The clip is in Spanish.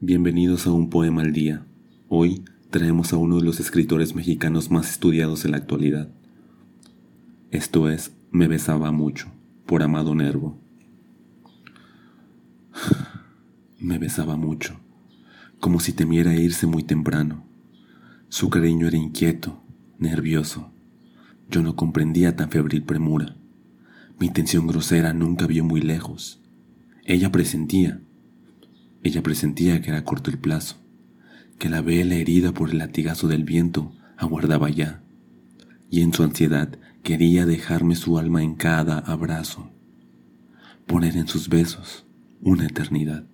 Bienvenidos a un poema al día. Hoy traemos a uno de los escritores mexicanos más estudiados en la actualidad. Esto es Me besaba mucho, por Amado Nervo. Me besaba mucho, como si temiera irse muy temprano. Su cariño era inquieto, nervioso. Yo no comprendía tan febril premura. Mi intención grosera nunca vio muy lejos. Ella presentía, ella presentía que era corto el plazo, que la vela herida por el latigazo del viento aguardaba ya, y en su ansiedad quería dejarme su alma en cada abrazo, poner en sus besos una eternidad.